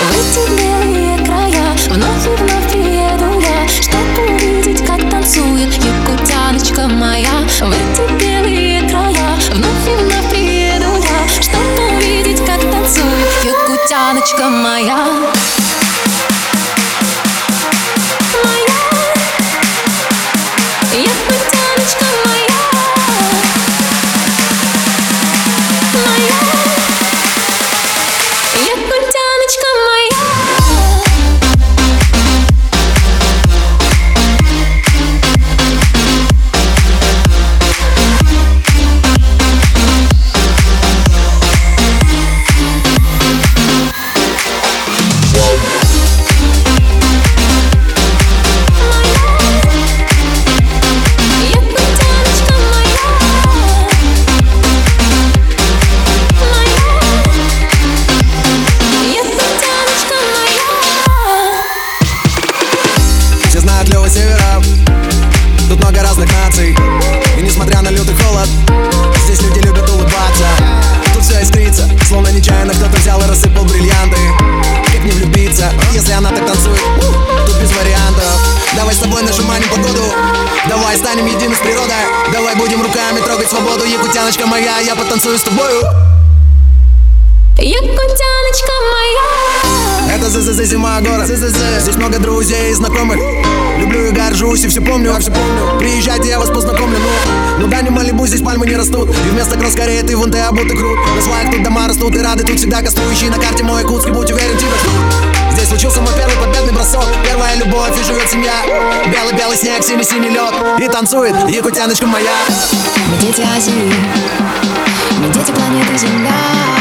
В эти белые края. Вновь и вновь приеду я Чтобы увидеть, как танцует Якутяночка моя. В эти белые края. Вновь и вновь приеду я Чтобы увидеть, как танцует Якутяночка моя разных наций. И несмотря на лютый холод Здесь люди любят улыбаться. Тут все искрится, словно нечаянно кто-то взял и рассыпал бриллианты. Как не влюбиться, если она так танцует? Тут без вариантов. Давай с тобой нажимаем погоду. Давай станем едины с природой. Давай будем руками трогать свободу. Якутяночка моя, я потанцую с тобою. Якутяночка моя. Это ЗЗЗ зима город. Здесь много друзей и знакомых. Люблю и горжусь и все помню, все помню. Приезжайте, я вас познакомлю, ну. Ну да не Малибу, здесь пальмы не растут. И вместо кросс скорее ты вон ты обутый крут. На сваях тут дома растут и рады тут всегда кастующие. На карте мой Якутский, будь уверен, тебя ждут. Здесь случился мой первый победный бросок. Первая любовь и живет семья. Белый-белый снег, синий-синий лед. И танцует якутяночка моя. Мы дети Азии. Мы дети планеты Земля